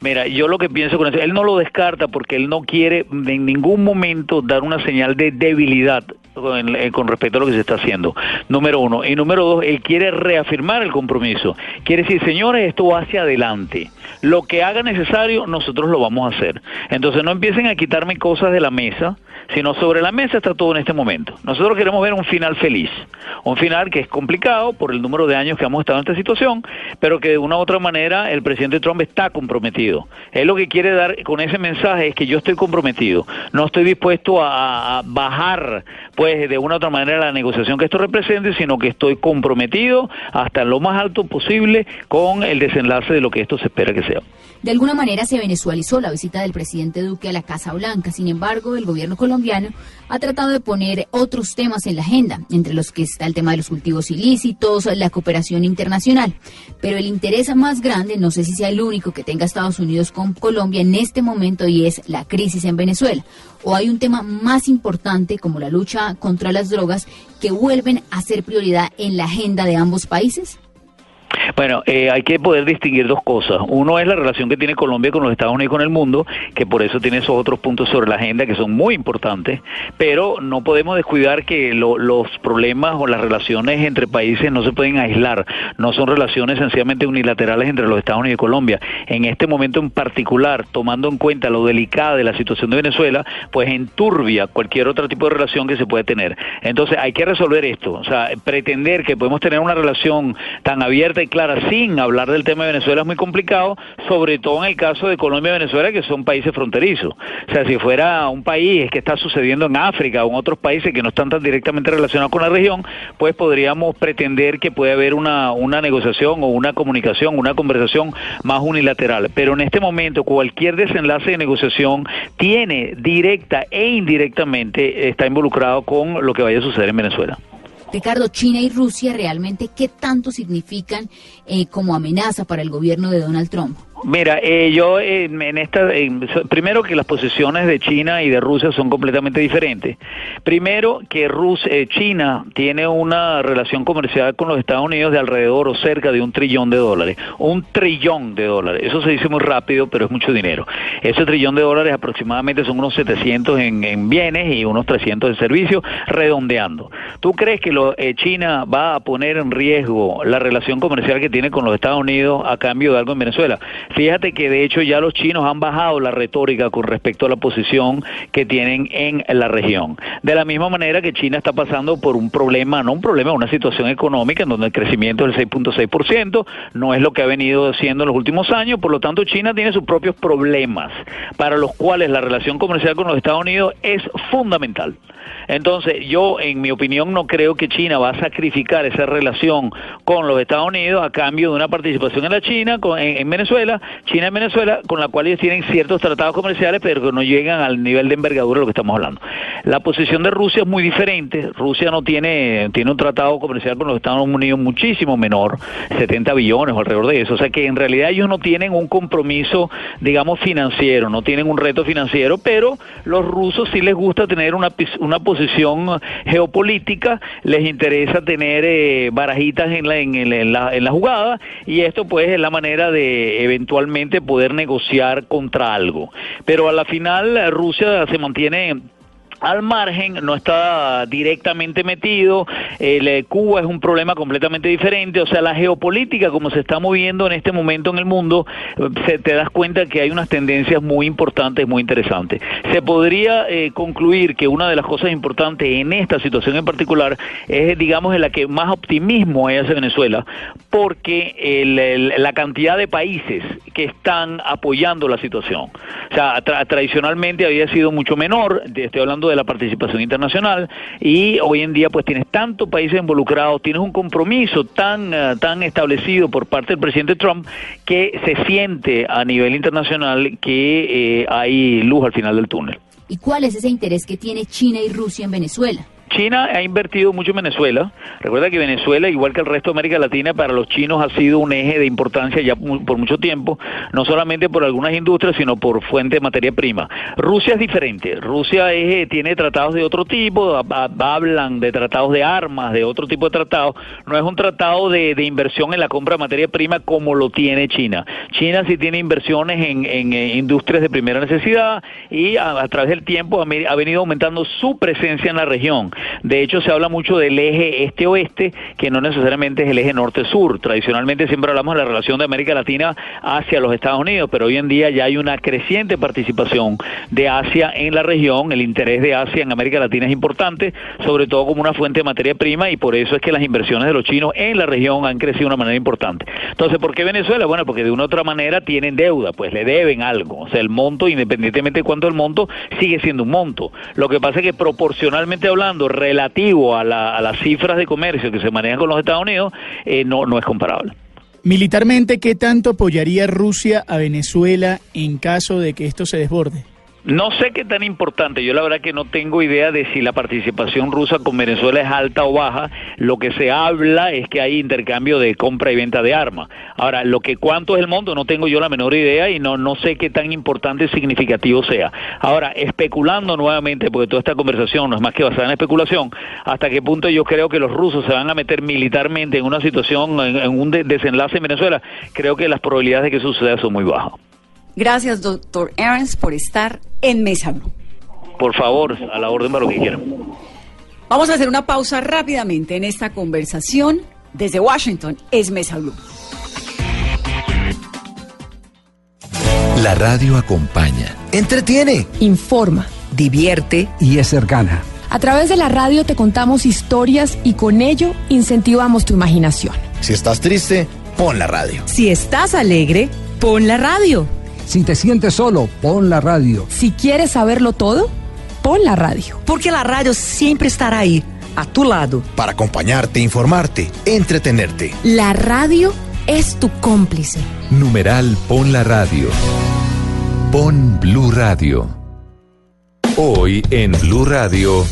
Mira, yo lo que pienso con eso, él no lo descarta porque él no quiere en ningún momento dar una señal de debilidad con, eh, con respecto a lo que se está haciendo. Número uno. Y número dos, él quiere reafirmar el compromiso. Quiere decir, señores, esto va hacia adelante. Lo que haga necesario, nosotros lo vamos a hacer. Entonces no empiecen a quitarme cosas de la mesa, sino sobre la mesa está todo en este momento. Nosotros queremos ver un final feliz. Un final que es complicado por el número de años que hemos estado en esta situación, pero que de una u otra manera el presidente Trump está comprometido. Él lo que quiere dar con ese mensaje es que yo estoy comprometido. No estoy dispuesto a, a bajar, pues, de una u otra manera la negociación que esto represente, sino que estoy comprometido hasta lo más alto posible con el desenlace de lo que esto se espera que sea. De alguna manera se venezualizó la visita del presidente Duque a la Casa Blanca. Sin embargo, el gobierno colombiano ha tratado de poner otros temas en la agenda, entre los que está el tema de los cultivos ilícitos, la cooperación internacional. Pero el interés más grande, no sé si sea el único que tenga Estados Unidos con Colombia en este momento, y es la crisis en Venezuela. O hay un tema más importante como la lucha contra las drogas que vuelven a ser prioridad en la agenda de ambos países. Bueno, eh, hay que poder distinguir dos cosas. Uno es la relación que tiene Colombia con los Estados Unidos y con el mundo, que por eso tiene esos otros puntos sobre la agenda que son muy importantes, pero no podemos descuidar que lo- los problemas o las relaciones entre países no se pueden aislar, no son relaciones sencillamente unilaterales entre los Estados Unidos y Colombia. En este momento en particular, tomando en cuenta lo delicada de la situación de Venezuela, pues enturbia cualquier otro tipo de relación que se puede tener. Entonces hay que resolver esto, o sea, pretender que podemos tener una relación tan abierta y clara sin hablar del tema de Venezuela es muy complicado, sobre todo en el caso de Colombia y Venezuela, que son países fronterizos. O sea, si fuera un país que está sucediendo en África o en otros países que no están tan directamente relacionados con la región, pues podríamos pretender que puede haber una, una negociación o una comunicación, una conversación más unilateral. Pero en este momento, cualquier desenlace de negociación tiene directa e indirectamente, está involucrado con lo que vaya a suceder en Venezuela. Ricardo, China y Rusia realmente qué tanto significan eh, como amenaza para el gobierno de Donald Trump. Mira, eh, yo eh, en esta, eh, primero que las posiciones de China y de Rusia son completamente diferentes. Primero que Rus- eh, China tiene una relación comercial con los Estados Unidos de alrededor o cerca de un trillón de dólares. Un trillón de dólares. Eso se dice muy rápido, pero es mucho dinero. Ese trillón de dólares aproximadamente son unos 700 en, en bienes y unos 300 en servicios, redondeando. ¿Tú crees que lo- China va a poner en riesgo la relación comercial que tiene con los Estados Unidos a cambio de algo en Venezuela? Fíjate que de hecho ya los chinos han bajado la retórica con respecto a la posición que tienen en la región. De la misma manera que China está pasando por un problema, no un problema, una situación económica en donde el crecimiento del 6.6%, no es lo que ha venido haciendo en los últimos años, por lo tanto China tiene sus propios problemas para los cuales la relación comercial con los Estados Unidos es fundamental. Entonces, yo, en mi opinión, no creo que China va a sacrificar esa relación con los Estados Unidos a cambio de una participación en la China, con- en, en Venezuela, China en Venezuela, con la cual ellos tienen ciertos tratados comerciales, pero que no llegan al nivel de envergadura de lo que estamos hablando. La posición de Rusia es muy diferente. Rusia no tiene, tiene un tratado comercial con los Estados Unidos muchísimo menor, 70 billones o alrededor de eso. O sea que en realidad ellos no tienen un compromiso, digamos, financiero, no tienen un reto financiero, pero los rusos sí les gusta tener una, una posición geopolítica, les interesa tener eh, barajitas en la, en, en la, en la jugada y esto pues es la manera de eventualmente poder negociar contra algo. Pero a la final Rusia se mantiene al margen, no está directamente metido, el, eh, Cuba es un problema completamente diferente, o sea, la geopolítica como se está moviendo en este momento en el mundo, eh, se, te das cuenta que hay unas tendencias muy importantes, muy interesantes. Se podría eh, concluir que una de las cosas importantes en esta situación en particular es, digamos, en la que más optimismo hay hacia Venezuela, porque el- la cantidad de países que están apoyando la situación, o sea, tra- tradicionalmente había sido mucho menor, estoy hablando de la participación internacional, y hoy en día pues tienes tantos países involucrados, tienes un compromiso tan, eh, tan establecido por parte del presidente Trump que se siente a nivel internacional que eh, hay luz al final del túnel. ¿Y cuál es ese interés que tiene China y Rusia en Venezuela? China ha invertido mucho en Venezuela. Recuerda que Venezuela, igual que el resto de América Latina, para los chinos ha sido un eje de importancia ya por mucho tiempo, no solamente por algunas industrias, sino por fuente de materia prima. Rusia es diferente. Rusia es, eh, tiene tratados de otro tipo, ha- ha- hablan de tratados de armas, de otro tipo de tratados. No es un tratado de, inversión en la compra de materia prima como lo tiene China. China sí tiene inversiones en, eh, industrias de primera necesidad y a, través del tiempo ha venido aumentando su presencia en la región. De hecho, se habla mucho del eje este-oeste, que no necesariamente es el eje norte-sur. Tradicionalmente siempre hablamos de la relación de América Latina hacia los Estados Unidos, pero hoy en día ya hay una creciente participación de Asia en la región. El interés de Asia en América Latina es importante, sobre todo como una fuente de materia prima, y por eso es que las inversiones de los chinos en la región han crecido de una manera importante. Entonces, ¿por qué Venezuela? Bueno, porque de una u otra manera tienen deuda, pues le deben algo. O sea, el monto, independientemente de cuánto el monto, sigue siendo un monto. Lo que pasa es que proporcionalmente hablando, relativo a, la- a las cifras de comercio que se manejan con los Estados Unidos, eh, no, no es comparable. Militarmente, ¿qué tanto apoyaría Rusia a Venezuela en caso de que esto se desborde? No sé qué tan importante, yo la verdad que no tengo idea de si la participación rusa con Venezuela es alta o baja, lo que se habla es que hay intercambio de compra y venta de armas. Ahora, lo que cuánto es el monto no tengo yo la menor idea y no, no sé qué tan importante y significativo sea. Ahora, especulando nuevamente, porque toda esta conversación no es más que basada en especulación, hasta qué punto yo creo que los rusos se van a meter militarmente en una situación, en, en un de- desenlace en Venezuela, creo que las probabilidades de que suceda son muy bajas. Gracias, doctor Aaron's, por estar en Mesa Blue. Por favor, a la orden para lo que quieran. Vamos a hacer una pausa rápidamente en esta conversación. Desde Washington es Mesa Blue. La radio acompaña. Entretiene, informa, divierte y es cercana. A través de la radio te contamos historias y con ello incentivamos tu imaginación. Si estás triste, pon la radio. Si estás alegre, pon la radio. Si te sientes solo, pon la radio. Si quieres saberlo todo, pon la radio. Porque la radio siempre estará ahí, a tu lado. Para acompañarte, informarte, entretenerte. La radio es tu cómplice. Numeral Pon la Radio. Pon Blue Radio. Hoy en Blue Radio.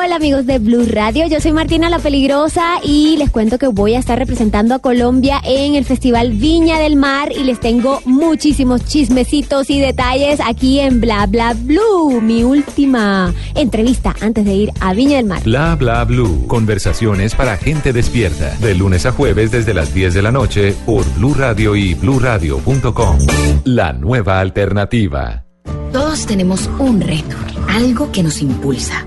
Hola, amigos de Blue Radio. Yo soy Martina la Peligrosa y les cuento que voy a estar representando a Colombia en el Festival Viña del Mar y les tengo muchísimos chismecitos y detalles aquí en Bla Bla Blue, mi última entrevista antes de ir a Viña del Mar. Bla bla blue. Conversaciones para gente despierta. De lunes a jueves desde las 10 de la noche por Blue Radio y bluradio.com. La nueva alternativa. Todos tenemos un reto, algo que nos impulsa,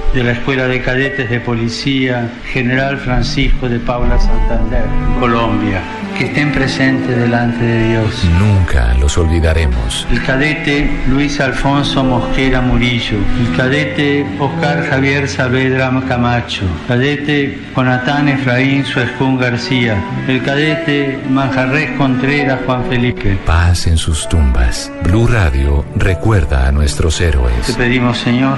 de la Escuela de Cadetes de Policía General Francisco de Paula Santander, Colombia, que estén presentes delante de Dios. Nunca los olvidaremos. El cadete Luis Alfonso Mosquera Murillo, el cadete Oscar Javier Saavedra Camacho, cadete Jonatán Efraín Suescún García, el cadete Manjarres Contreras Juan Felipe. Paz en sus tumbas. Blue Radio recuerda a nuestros Te héroes. pedimos, Señor,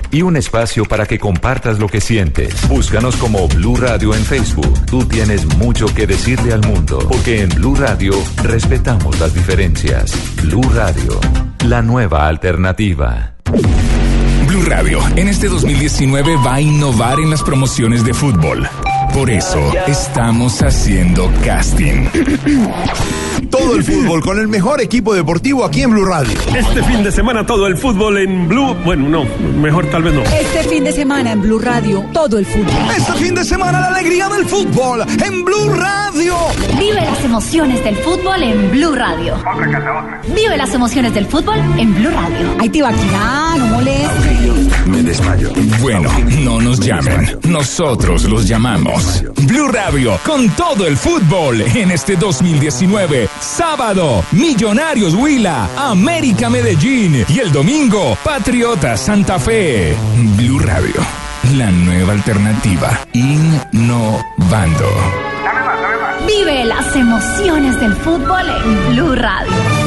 y un espacio para que compartas lo que sientes. Búscanos como Blue Radio en Facebook. Tú tienes mucho que decirle al mundo, porque en Blue Radio respetamos las diferencias. Blue Radio, la nueva alternativa. Blue Radio en este 2019 va a innovar en las promociones de fútbol. Por eso estamos haciendo casting. Todo el fútbol con el mejor equipo deportivo aquí en Blue Radio. Este fin de semana todo el fútbol en Blue. Bueno, no, mejor tal vez no. Este fin de semana en Blue Radio, todo el fútbol. Este fin de semana la alegría del fútbol en Blue Radio. Vive las emociones del fútbol en Blue Radio. Vive las emociones del fútbol en Blue Radio. Ay, Tibaquirá, no molestes. Me desmayo. Bueno, no nos llamen. Nosotros los llamamos. Blue Radio con todo el fútbol en este 2019. Sábado, Millonarios Huila, América Medellín y el domingo, Patriota Santa Fe. Blue Radio, la nueva alternativa. Innovando. Vive las emociones del fútbol en Blue Radio.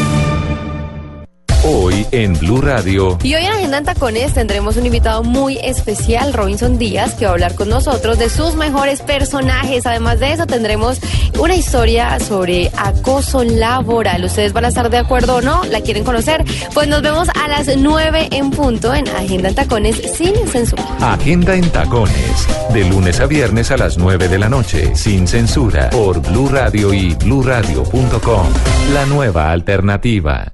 Hoy en Blue Radio. Y hoy en Agenda en Tacones tendremos un invitado muy especial, Robinson Díaz, que va a hablar con nosotros de sus mejores personajes. Además de eso, tendremos una historia sobre acoso laboral. ¿Ustedes van a estar de acuerdo o no? ¿La quieren conocer? Pues nos vemos a las 9 en punto en Agenda en Tacones sin censura. Agenda en tacones. De lunes a viernes a las 9 de la noche. Sin censura. Por Blue Radio y bluradio.com. La nueva alternativa.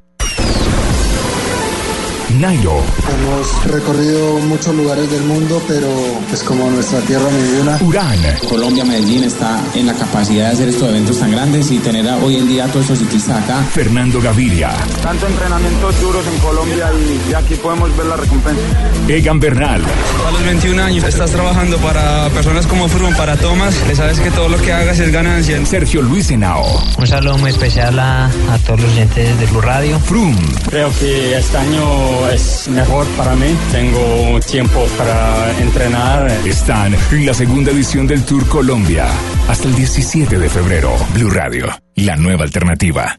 Nairo. Hemos recorrido muchos lugares del mundo, pero es como nuestra tierra vida. Urán. Colombia, Medellín está en la capacidad de hacer estos eventos tan grandes y tener a- hoy en día a todos esos ciclistas acá. Fernando Gaviria. Tanto entrenamientos duros en Colombia y, y aquí podemos ver la recompensa. Egan Bernal. A los 21 años estás trabajando para personas como Froome, para Thomas, le sabes que todo lo que hagas es ganancia. Sergio Luis Henao. Un saludo muy especial a, a todos los oyentes de Blue Radio. Froome. Creo que este año es mejor para mí. Tengo tiempo para entrenar. Están en la segunda edición del Tour Colombia. Hasta el 17 de febrero. Blue Radio, la nueva alternativa.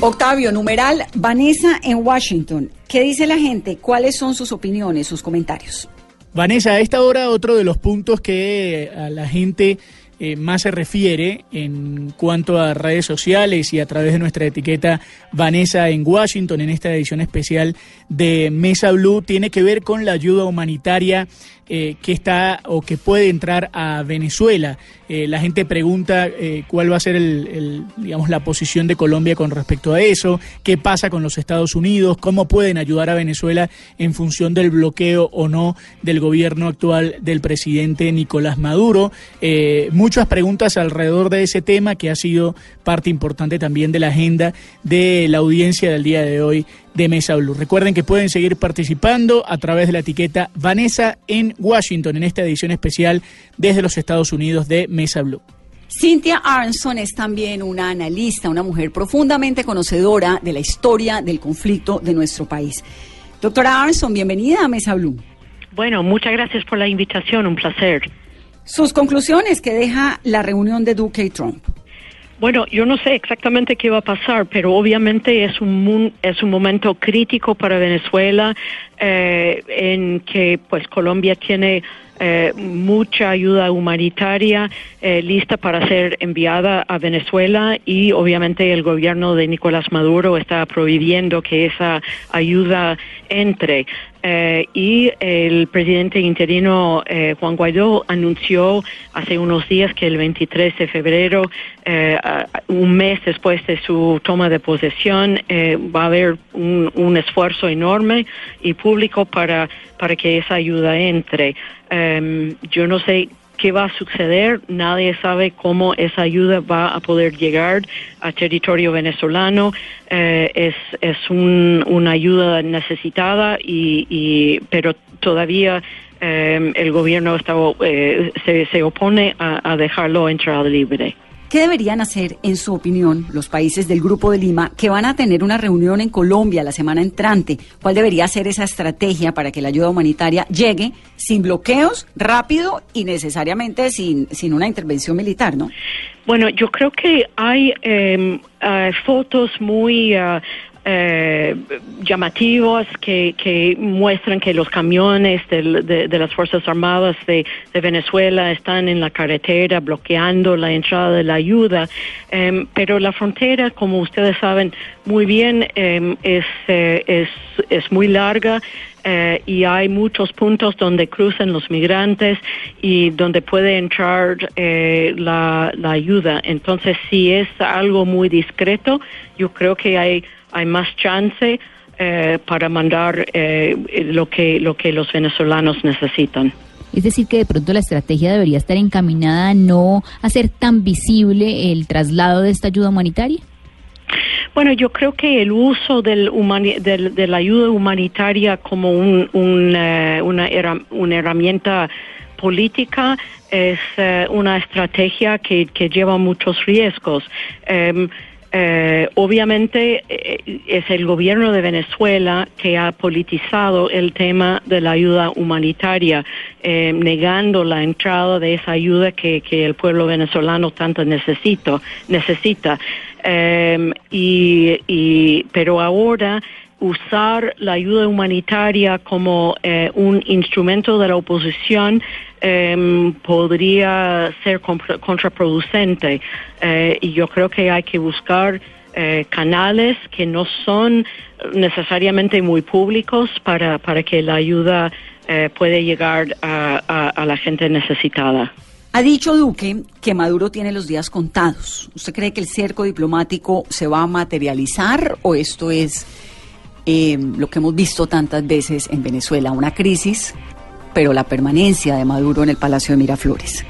Octavio, numeral, Vanessa en Washington. ¿Qué dice la gente? ¿Cuáles son sus opiniones, sus comentarios? Vanessa, a esta hora otro de los puntos que a la gente eh, más se refiere en cuanto a redes sociales y a través de nuestra etiqueta Vanessa en Washington en esta edición especial de Mesa Blue tiene que ver con la ayuda humanitaria eh, que está o que puede entrar a Venezuela. Eh, la gente pregunta eh, cuál va a ser el, digamos, la posición de Colombia con respecto a eso, qué pasa con los Estados Unidos, cómo pueden ayudar a Venezuela en función del bloqueo o no del gobierno actual del presidente Nicolás Maduro. muchas preguntas alrededor de ese tema que ha sido parte importante también de la agenda de la audiencia del día de hoy de Mesa Blue. Recuerden que pueden seguir participando a través de la etiqueta Vanessa en Washington en esta edición especial desde los Estados Unidos de Mesa Blue. Cynthia Aronson es también una analista, una mujer profundamente conocedora de la historia del conflicto de nuestro país. Doctora Aronson, bienvenida a Mesa Blue. Bueno, muchas gracias por la invitación, un placer. Sus conclusiones que deja la reunión de Duque y Trump. Bueno, yo no sé exactamente qué va a pasar, pero obviamente es un es un momento crítico para Venezuela eh, en que pues Colombia tiene eh, mucha ayuda humanitaria eh, lista para ser enviada a Venezuela y obviamente el gobierno de Nicolás Maduro está prohibiendo que esa ayuda entre. Eh, y el presidente interino Juan Guaidó anunció hace unos días que el 23 de febrero, un mes después de su toma de posesión, va a haber un, un esfuerzo enorme y público para, para que esa ayuda entre. Em, yo no sé qué va a suceder, nadie sabe cómo esa ayuda va a poder llegar a territorio venezolano, eh, es, es una ayuda necesitada, y, pero todavía em, el gobierno está, eh, se, se, opone a, a dejarlo entrar libre. ¿Qué deberían hacer, en su opinión, los países del Grupo de Lima que van a tener una reunión en Colombia la semana entrante? ¿Cuál debería ser esa estrategia para que la ayuda humanitaria llegue sin bloqueos, rápido y necesariamente sin, sin una intervención militar, no? Bueno, yo creo que hay em, eh, fotos muy eh, eh, llamativos que, muestran que los camiones de, las Fuerzas Armadas de, Venezuela están en la carretera bloqueando la entrada de la ayuda, em, pero la frontera, como ustedes saben muy bien, em, es, eh, es, es muy larga. Eh, y hay muchos puntos donde cruzan los migrantes y donde puede entrar eh, la, la ayuda. Entonces, si es algo muy discreto, yo creo que hay hay más chance eh, para mandar eh, lo que lo que los venezolanos necesitan. Es decir, que de pronto la estrategia debería estar encaminada a no hacer tan visible el traslado de esta ayuda humanitaria. Bueno, yo creo que el uso del de la ayuda humanitaria como un, eh, una, una herramienta política es una estrategia que, que lleva muchos riesgos. Em, eh, obviamente eh, es el gobierno de Venezuela que ha politizado el tema de la ayuda humanitaria, eh, negando la entrada de esa ayuda que, el pueblo venezolano tanto necesito, necesita. y, pero ahora usar la ayuda humanitaria como un instrumento de la oposición Em, podría ser contraproducente eh, y yo creo que hay que buscar eh, canales que no son necesariamente muy públicos para, para que la ayuda eh, pueda llegar a, a, la gente necesitada. Ha dicho Duque que Maduro tiene los días contados. ¿Usted cree que el cerco diplomático se va a materializar o esto es lo que hemos visto tantas veces en Venezuela, una crisis pero la permanencia de Maduro en el Palacio de Miraflores.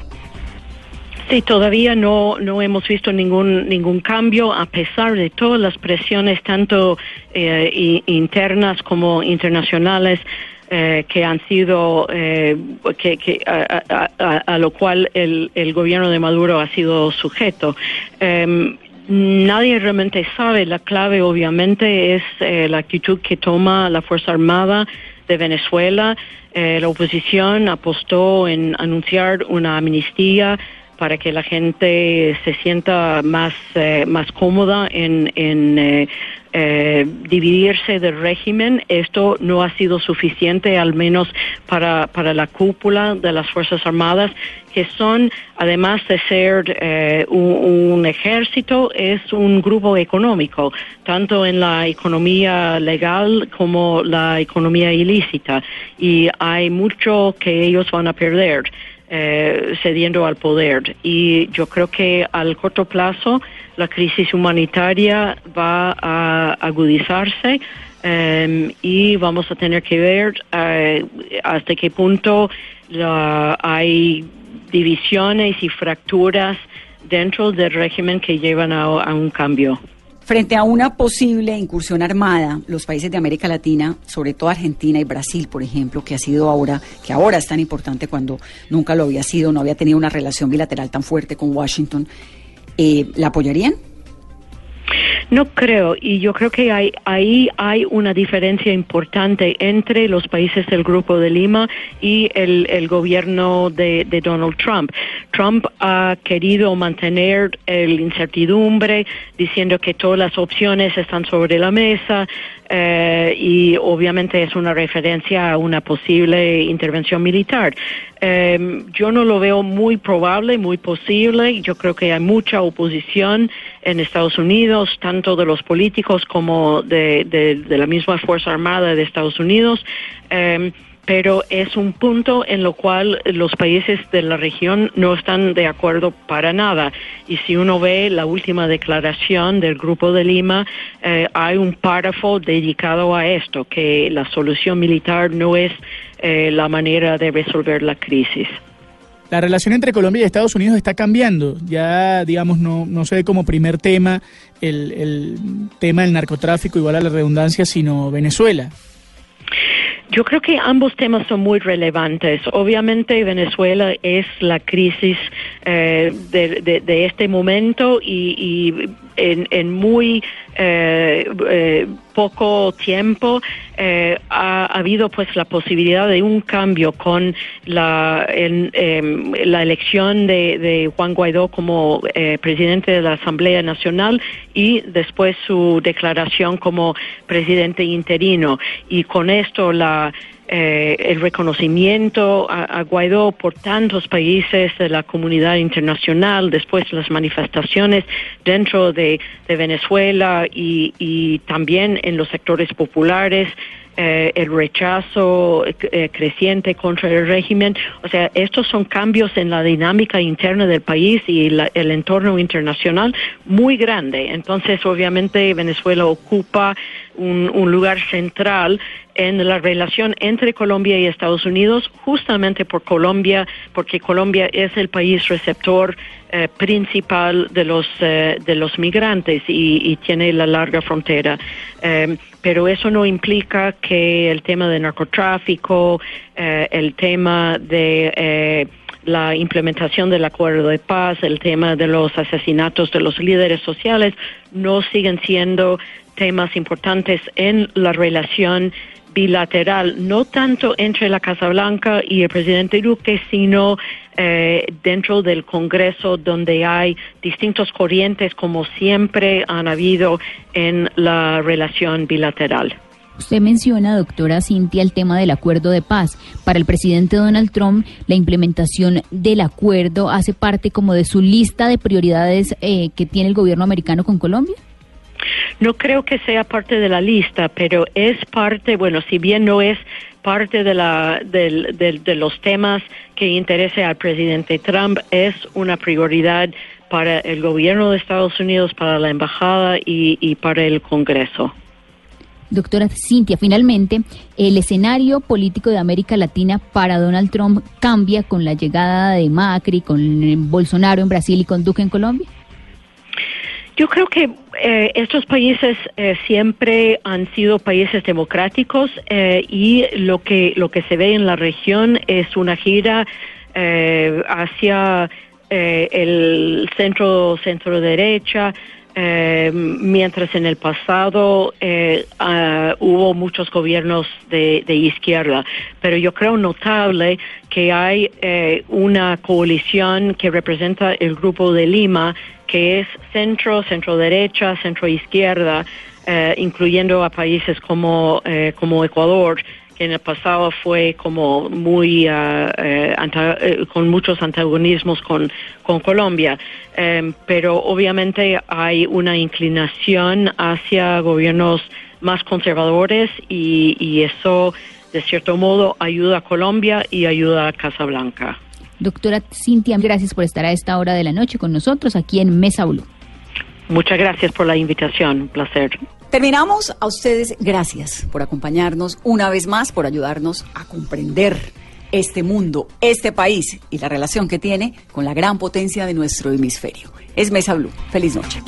Sí, todavía no, no hemos visto ningún, ningún cambio a pesar de todas las presiones, tanto eh, internas como internacionales, eh, que han sido, eh, que, a, lo cual el, el, gobierno de Maduro ha sido sujeto. Em, nadie realmente sabe, la clave obviamente es la actitud que toma la Fuerza Armada de Venezuela. Eh, la oposición apostó en anunciar una amnistía para que la gente se sienta más, eh, más cómoda en, en, eh, dividirse del régimen. Esto no ha sido suficiente, al menos para, para la cúpula de las Fuerzas Armadas, que son, además de ser eh, un, un ejército, es un grupo económico, tanto en la economía legal como la economía ilícita. Y hay mucho que ellos van a perder. Eh, cediendo al poder. Y yo creo que al corto plazo la crisis humanitaria va a agudizarse eh, y vamos a tener que ver eh, hasta qué punto la- hay divisiones y fracturas dentro del régimen que llevan a, a un cambio. Frente a una posible incursión armada, los países de América Latina, sobre todo Argentina y Brasil, por ejemplo, que ha sido ahora, que ahora es tan importante cuando nunca lo había sido, no había tenido una relación bilateral tan fuerte con Washington, eh, ¿la apoyarían? No creo, y yo creo que hay, ahí hay una diferencia importante entre los países del Grupo de Lima y el, el gobierno de, de Donald Trump. Trump ha querido mantener el incertidumbre, diciendo que todas las opciones están sobre la mesa, eh, y obviamente es una referencia a una posible intervención militar. Eh, yo no lo veo muy probable, muy posible. Yo creo que hay mucha oposición en Estados Unidos, tanto de los políticos como de, la misma Fuerza Armada de Estados Unidos. Eh, pero es un punto en lo cual los países de la región no están de acuerdo para nada. Y si uno ve la última declaración del Grupo de Lima, eh, hay un párrafo dedicado a esto, que la solución militar no es eh, la manera de resolver la crisis. La relación entre Colombia y Estados Unidos está cambiando. Ya, digamos, no, no se ve como primer tema el, el tema del narcotráfico, igual a la redundancia, sino Venezuela. Yo creo que ambos temas son muy relevantes. Obviamente Venezuela es la crisis eh, de, este momento y, y en, en muy eh, eh, poco tiempo eh, ha, ha habido pues la posibilidad de un cambio con la, em, la elección de, de Juan Guaidó como eh, presidente de la Asamblea Nacional y después su declaración como presidente interino. Y con esto la eh, el reconocimiento a, Guaidó por tantos países de la comunidad internacional, después las manifestaciones dentro de, de Venezuela y, y también en los sectores populares, eh, el rechazo eh, creciente contra el régimen. O sea, estos son cambios en la dinámica interna del país y la- el entorno internacional muy grande. Entonces, obviamente, Venezuela ocupa un, un lugar central en la relación entre Colombia y Estados Unidos, justamente por Colombia, porque Colombia es el país receptor eh, principal de los eh, de los migrantes y, y tiene la larga frontera. Eh, pero eso no implica que el tema de narcotráfico, eh, el tema de eh, la implementación del acuerdo de paz, el tema de los asesinatos de los líderes sociales, no siguen siendo temas importantes en la relación bilateral, no tanto entre la Casa Blanca y el presidente Duque, sino eh, dentro del Congreso, donde hay distintos corrientes, como siempre han habido en la relación bilateral. Usted menciona, doctora Cintia, el tema del acuerdo de paz. Para el presidente Donald Trump, la implementación del acuerdo hace parte como de su lista de prioridades eh, que tiene el gobierno americano con Colombia. No creo que sea parte de la lista, pero es parte, bueno, si bien no es parte de, la, de los temas que interese al presidente Trump, es una prioridad para el gobierno de Estados Unidos, para la embajada y, y para el Congreso. Doctora Cintia, finalmente, el escenario político de América Latina para Donald Trump cambia con la llegada de Macri, con Bolsonaro en Brasil y con Duque en Colombia. Yo creo que eh, estos países eh, siempre han sido países democráticos eh, y lo que lo que se ve en la región es una gira eh, hacia eh, el centro centro derecha eh, mientras en el pasado eh, ah, hubo muchos gobiernos de, de izquierda. Pero yo creo notable que hay eh, una coalición que representa el grupo de Lima, que es centro, centro derecha, centro izquierda, eh, incluyendo a países como, eh, como Ecuador, que en el pasado fue como muy eh, anta- eh, con muchos antagonismos con, con Colombia. Em, pero obviamente hay una inclinación hacia gobiernos más conservadores y, y eso de cierto modo ayuda a Colombia y ayuda a Casablanca. Doctora Cintia, gracias por estar a esta hora de la noche con nosotros aquí en Mesa Blue. Muchas gracias por la invitación, un placer. Terminamos. A ustedes, gracias por acompañarnos una vez más, por ayudarnos a comprender este mundo, este país y la relación que tiene con la gran potencia de nuestro hemisferio. Es Mesa Blue. Feliz noche.